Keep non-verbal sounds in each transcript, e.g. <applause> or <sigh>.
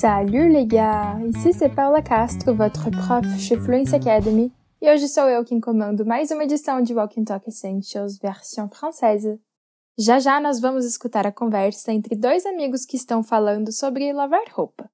Salut les gars! Ici c'est Paula Castro, votre prof chez Fluency Academy, e hoje sou eu quem comando mais uma edição de Walk and Talk Essentials versão francesa. Já já nós vamos escutar a conversa entre dois amigos que estão falando sobre lavar roupa.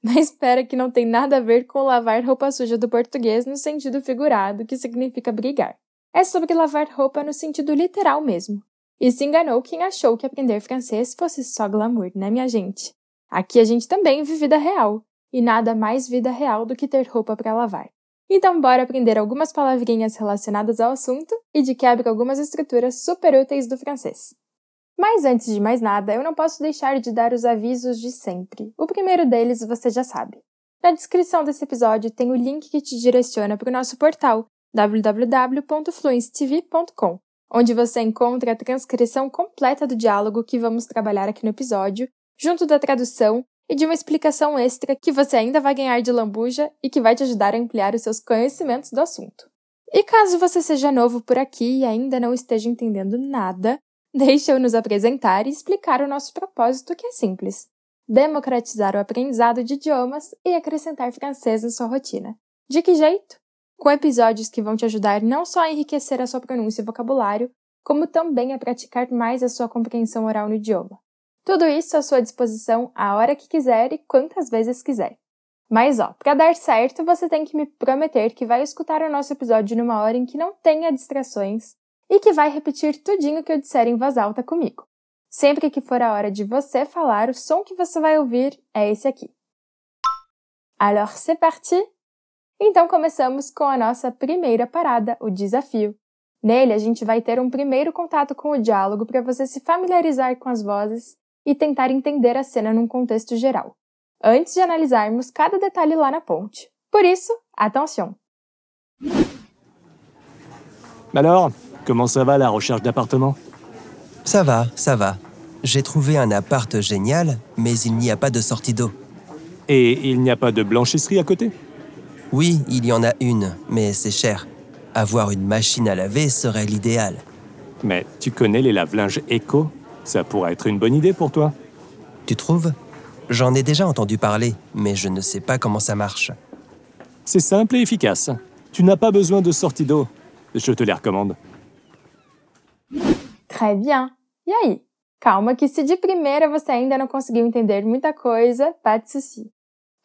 Mas espera que não tem nada a ver com lavar roupa suja do português no sentido figurado, que significa brigar. É sobre lavar roupa no sentido literal mesmo. E se enganou quem achou que aprender francês fosse só glamour, né, minha gente? Aqui a gente também vive vida real, e nada mais vida real do que ter roupa para lavar. Então, bora aprender algumas palavrinhas relacionadas ao assunto e de quebra algumas estruturas super úteis do francês. Mas antes de mais nada, eu não posso deixar de dar os avisos de sempre. O primeiro deles você já sabe. Na descrição desse episódio tem o link que te direciona para o nosso portal www.fluencetv.com, onde você encontra a transcrição completa do diálogo que vamos trabalhar aqui no episódio, junto da tradução e de uma explicação extra que você ainda vai ganhar de lambuja e que vai te ajudar a ampliar os seus conhecimentos do assunto. E caso você seja novo por aqui e ainda não esteja entendendo nada, <laughs> deixe eu nos apresentar e explicar o nosso propósito que é simples: democratizar o aprendizado de idiomas e acrescentar francês na sua rotina. De que jeito? com episódios que vão te ajudar não só a enriquecer a sua pronúncia e vocabulário, como também a praticar mais a sua compreensão oral no idioma. Tudo isso à sua disposição a hora que quiser e quantas vezes quiser. Mas ó, para dar certo, você tem que me prometer que vai escutar o nosso episódio numa hora em que não tenha distrações e que vai repetir tudinho que eu disser em voz alta comigo. Sempre que for a hora de você falar, o som que você vai ouvir é esse aqui. Alors c'est parti! Então começamos com a nossa primeira parada, o desafio. Nele, a gente vai ter um primeiro contato com o diálogo para você se familiarizar com as vozes e tentar entender a cena num contexto geral, antes de analisarmos cada detalhe lá na ponte. Por isso, attention! Alors, comment ça va la recherche d'appartement Ça va, ça va. J'ai trouvé un appart génial, mais il n'y a pas de sortie d'eau. Et il n'y a pas de blanchisserie à côté? Oui, il y en a une, mais c'est cher. Avoir une machine à laver serait l'idéal. Mais tu connais les lave-linges éco Ça pourrait être une bonne idée pour toi. Tu trouves? J'en ai déjà entendu parler, mais je ne sais pas comment ça marche. C'est simple et efficace. Tu n'as pas besoin de sortie d'eau. Je te les recommande. Très bien. E aí? Calma que se de primeira você ainda não conseguiu entender muita coisa, pas de souci.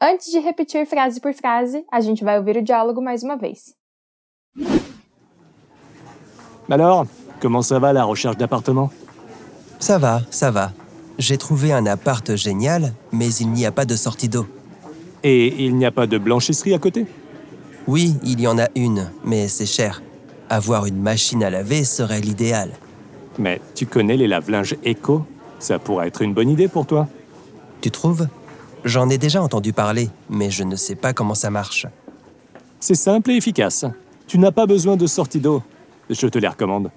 Antes de repetir frase por frase, a gente vai ouvir o diálogo mais uma vez. Alors, comment ça va la recherche d'appartement? Ça va, ça va. J'ai trouvé un appart génial, mais il n'y a pas de sortie d'eau. Et il n'y a pas de blanchisserie à côté? Oui, il y en a une, mais c'est cher. Avoir une machine à laver serait l'idéal. Mais tu connais les lave-linges éco Ça pourrait être une bonne idée pour toi. Tu trouves? J'en ai déjà entendu parler, mais je ne sais pas comment ça marche. C'est simple et efficace. Tu n'as pas besoin de sortie d'eau. Je te les recommande.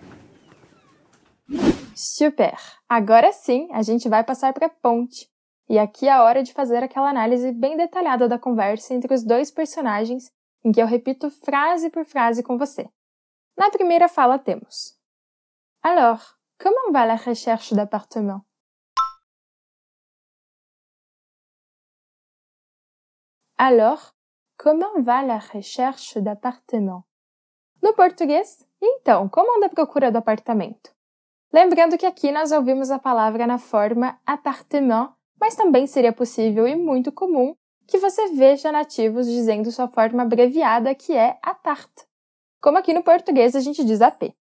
Super! Agora sim, a gente vai passar para a ponte. E aqui é a hora de fazer aquela análise bem detalhada da conversa entre os dois personagens, em que eu repito frase por frase com você. Na primeira fala temos: Alors, comment va la recherche d'appartement? Alors, comment va la recherche d'appartement? No português, então, como anda a procura do apartamento? Lembrando que aqui nós ouvimos a palavra na forma appartement, mas também seria possível e muito comum que você veja nativos dizendo sua forma abreviada que é apart, como aqui no português a gente diz AP.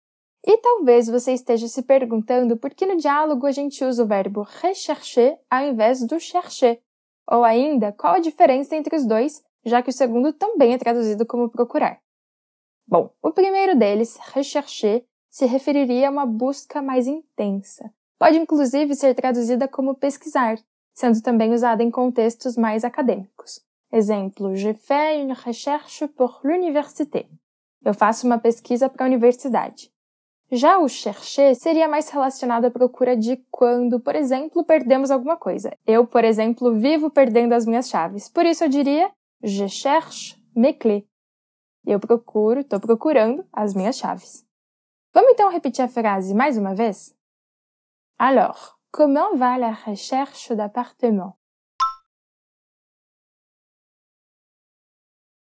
E talvez você esteja se perguntando por que no diálogo a gente usa o verbo rechercher ao invés do chercher, ou ainda, qual a diferença entre os dois, já que o segundo também é traduzido como procurar? Bom, o primeiro deles, rechercher, se referiria a uma busca mais intensa. Pode inclusive ser traduzida como pesquisar, sendo também usada em contextos mais acadêmicos. Exemplo, je fais une recherche pour l'université. Eu faço uma pesquisa para a universidade. Já o chercher seria mais relacionado à procura de quando, por exemplo, perdemos alguma coisa. Eu, por exemplo, vivo perdendo as minhas chaves. Por isso eu diria je cherche mes clés. Eu procuro, estou procurando as minhas chaves. Vamos então repetir a frase mais? Alors, comment va la recherche d'appartement?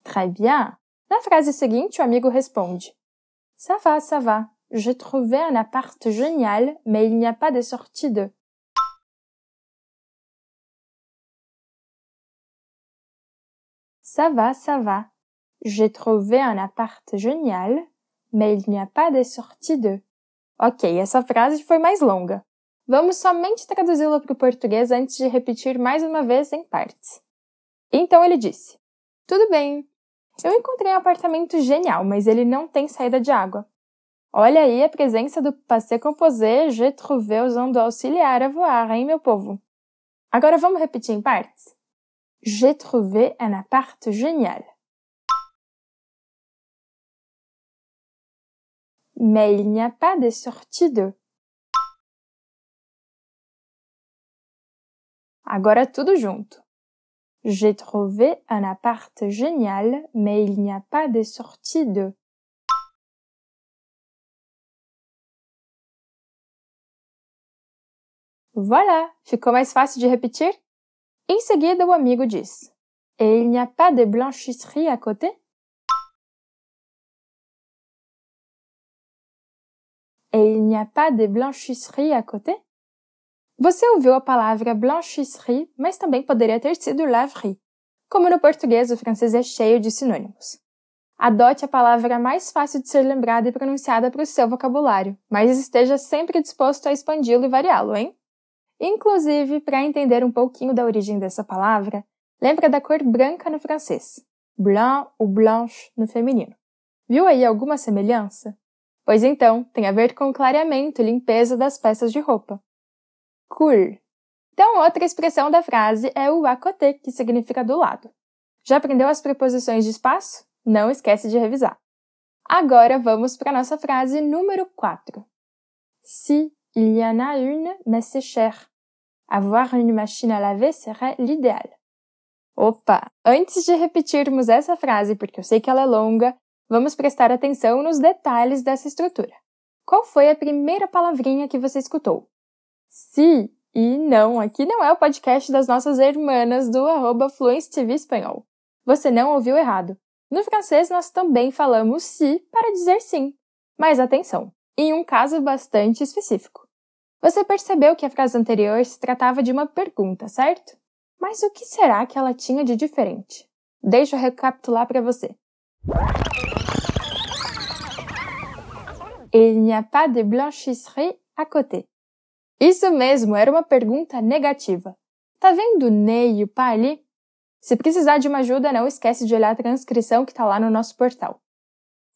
Très bien. Na frase seguinte, o amigo responde: Ça va, ça va. J'ai trouvé un appart génial, mais il n'y a pas de sortie de. Ça va, ça va. J'ai trouvé un appart génial, mais il n'y a pas de sortie de. Ok, essa frase foi mais longa. Vamos somente traduzi-la para o português antes de repetir mais uma vez em partes. Então ele disse: Tudo bem, eu encontrei um apartamento genial, mas ele não tem saída de água. Olha aí a presença do passé composé je trouvé usando o auxiliar a voar, hein, meu povo? Agora vamos repetir em partes? J'ai trouvé un appart génial. Mais il n'y a pas de sortie de. Agora tudo junto. J'ai trouvé un appart génial, mais il n'y a pas de sortie de. Voilà, ficou mais fácil de repetir? Em seguida, o amigo diz: Et il n'y a pas de blanchisserie à côté? N'y a pas de blanchisserie à côté? Você ouviu a palavra blanchisserie, mas também poderia ter sido laverie. Como no português, o francês é cheio de sinônimos. Adote a palavra mais fácil de ser lembrada e pronunciada para o seu vocabulário, mas esteja sempre disposto a expandi-lo e variá-lo, hein? Inclusive, para entender um pouquinho da origem dessa palavra, lembra da cor branca no francês, blanc ou blanche no feminino. Viu aí alguma semelhança? Pois então, tem a ver com o clareamento e limpeza das peças de roupa. Cool. Então, outra expressão da frase é o à côté, que significa do lado. Já aprendeu as preposições de espaço? Não esquece de revisar. Agora vamos para a nossa frase número 4. Si il y en a une, mais c'est cher. Avoir une machine à laver serait l'idéal. Opa! Antes de repetirmos essa frase, porque eu sei que ela é longa, vamos prestar atenção nos detalhes dessa estrutura. Qual foi a primeira palavrinha que você escutou? Si e não, aqui não é o podcast das nossas irmãs do arroba Fluence TV Espanhol. Você não ouviu errado. No francês nós também falamos si para dizer sim. Mas atenção, em um caso bastante específico. Você percebeu que a frase anterior se tratava de uma pergunta, certo? Mas o que será que ela tinha de diferente? Deixa eu recapitular para você. Il n'y a pas de blanchisserie à côté. Isso mesmo, era uma pergunta negativa. Tá vendo o ne e o pa ali? Se precisar de uma ajuda, não esquece de olhar a transcrição que está lá no nosso portal.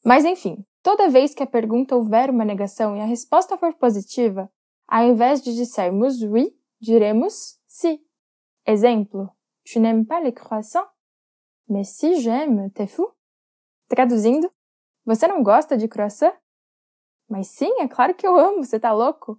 Mas enfim, toda vez que a pergunta houver uma negação e a resposta for positiva, ao invés de dissermos oui, diremos si. Exemplo: Tu n'aimes pas les croissants? Mais si j'aime, t'es fou? Traduzindo: Você não gosta de croissant? Mas sim, é claro que eu amo, você tá louco?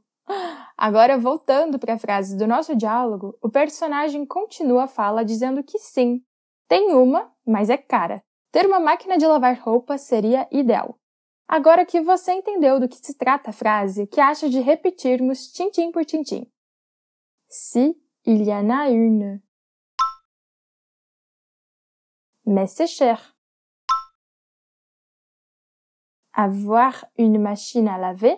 Agora, voltando para a frase do nosso diálogo, o personagem continua a fala dizendo que sim, tem uma, mas é cara. Ter uma máquina de lavar roupa seria ideal. Agora que você entendeu do que se trata a frase, que acha de repetirmos tintim por tintim? Si il y en a une. Mais c'est cher. Avoir une machine à laver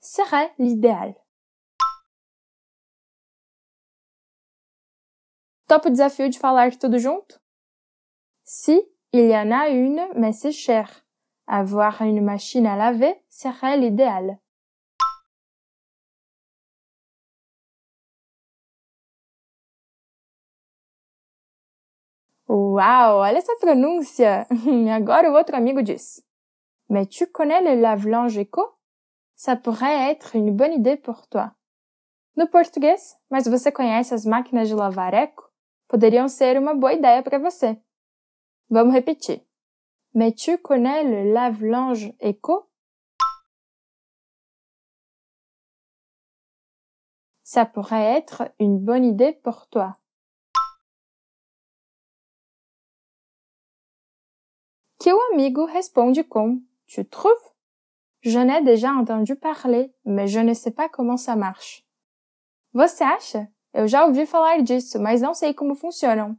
serait l'idéal. Topa o desafio de falar tudo junto? Si, il y en a une, mais c'est cher. Avoir une machine à laver serait l'idéal. Uau, olha essa pronúncia! <laughs> Agora o outro amigo diz. Mais tu connais le lave-linge éco? Ça pourrait être une bonne idée pour toi. No português, mas você conhece as máquinas de lavar eco? Poderiam ser uma boa ideia para você. Vamos repetir. Mais tu connais le lave-linge éco? Ça pourrait être une bonne idée pour toi. O amigo responde com Tu trouves? J'en ai déjà entendu parler, mais je ne sais pas comment ça marche. Você acha? Eu já ouvi falar disso, mas não sei como funcionam.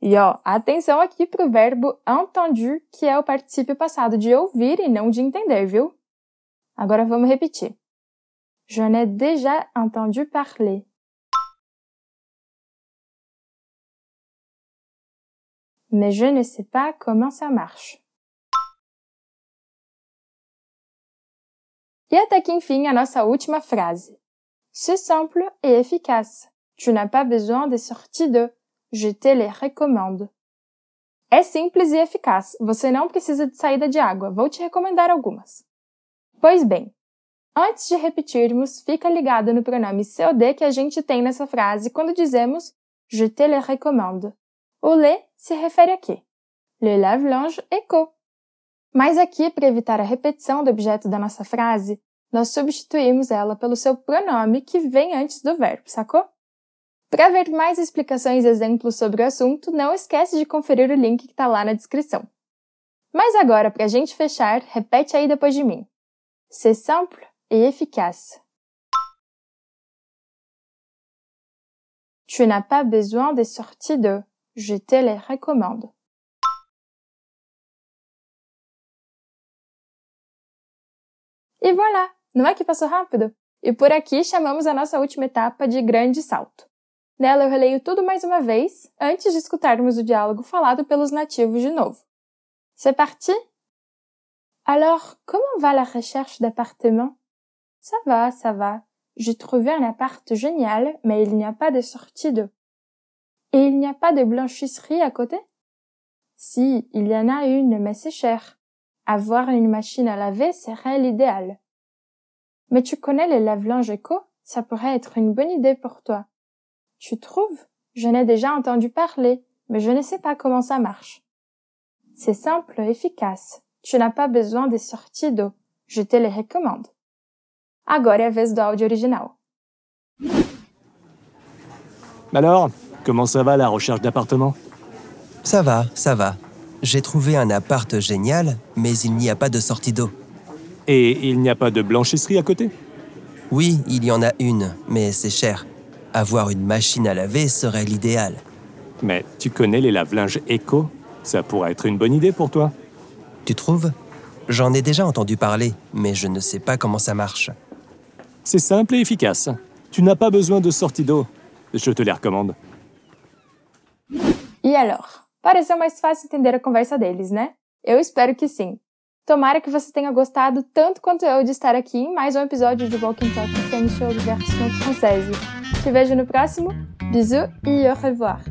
E ó, atenção aqui pro verbo entendu, que é o particípio passado de ouvir e não de entender, viu? Agora vamos repetir. Je n'ai déjà entendu parler. Mais je ne sais pas comment ça marche. E até que enfim a nossa última frase. C'est simple et efficace. Tu n'as pas besoin de sorties de Je te les recommande. É simples e eficaz. Você não precisa de saída de água. Vou te recomendar algumas. Pois bem, antes de repetirmos, fica ligado no pronome COD que a gente tem nessa frase quando dizemos Je te les recommande. O le se refere a quê? Le lave-linge éco. Mas aqui, para evitar a repetição do objeto da nossa frase, nós substituímos ela pelo seu pronome que vem antes do verbo, sacou? Para ver mais explicações e exemplos sobre o assunto, não esquece de conferir o link que está lá na descrição. Mas agora, para a gente fechar, repete aí depois de mim. C'est simple et efficace. Tu n'as pas besoin des sorties de Je te les recommande. E voilà! Não é que passou rápido? E por aqui chamamos a nossa última etapa de grande salto. Nela eu releio tudo mais uma vez, antes de escutarmos o diálogo falado pelos nativos de novo. C'est parti? Alors, comment va la recherche d'appartement? Ça va, ça va. J'ai trouvé un appart génial, mais il n'y a pas de sortie. Et il n'y a pas de blanchisserie à côté? Si, il y en a une, mais c'est cher. Avoir une machine à laver serait l'idéal. Mais tu connais les lave-linges éco? Ça pourrait être une bonne idée pour toi. Tu trouves? Je n'ai déjà entendu parler, mais je ne sais pas comment ça marche. C'est simple efficace. Tu n'as pas besoin des sorties d'eau. Je te les recommande. Agora é a do áudio original. Alors, comment ça va la recherche d'appartement Ça va, ça va. J'ai trouvé un appart génial, mais il n'y a pas de sortie d'eau. Et il n'y a pas de blanchisserie à côté? Oui, il y en a une, mais c'est cher. Avoir une machine à laver serait l'idéal. Mais tu connais les lave-linges éco Ça pourrait être une bonne idée pour toi. Tu trouves? J'en ai déjà entendu parler, mais je ne sais pas comment ça marche. C'est simple et efficace. Tu n'as pas besoin de sortie d'eau. Je te les recommande. E alors? Pareceu mais fácil entender a conversa deles, né? Eu espero que sim. Tomara que você tenha gostado tanto quanto eu de estar aqui em mais um episódio de Walking Talk sem show version française. Te vejo no próximo. Bisous e au revoir.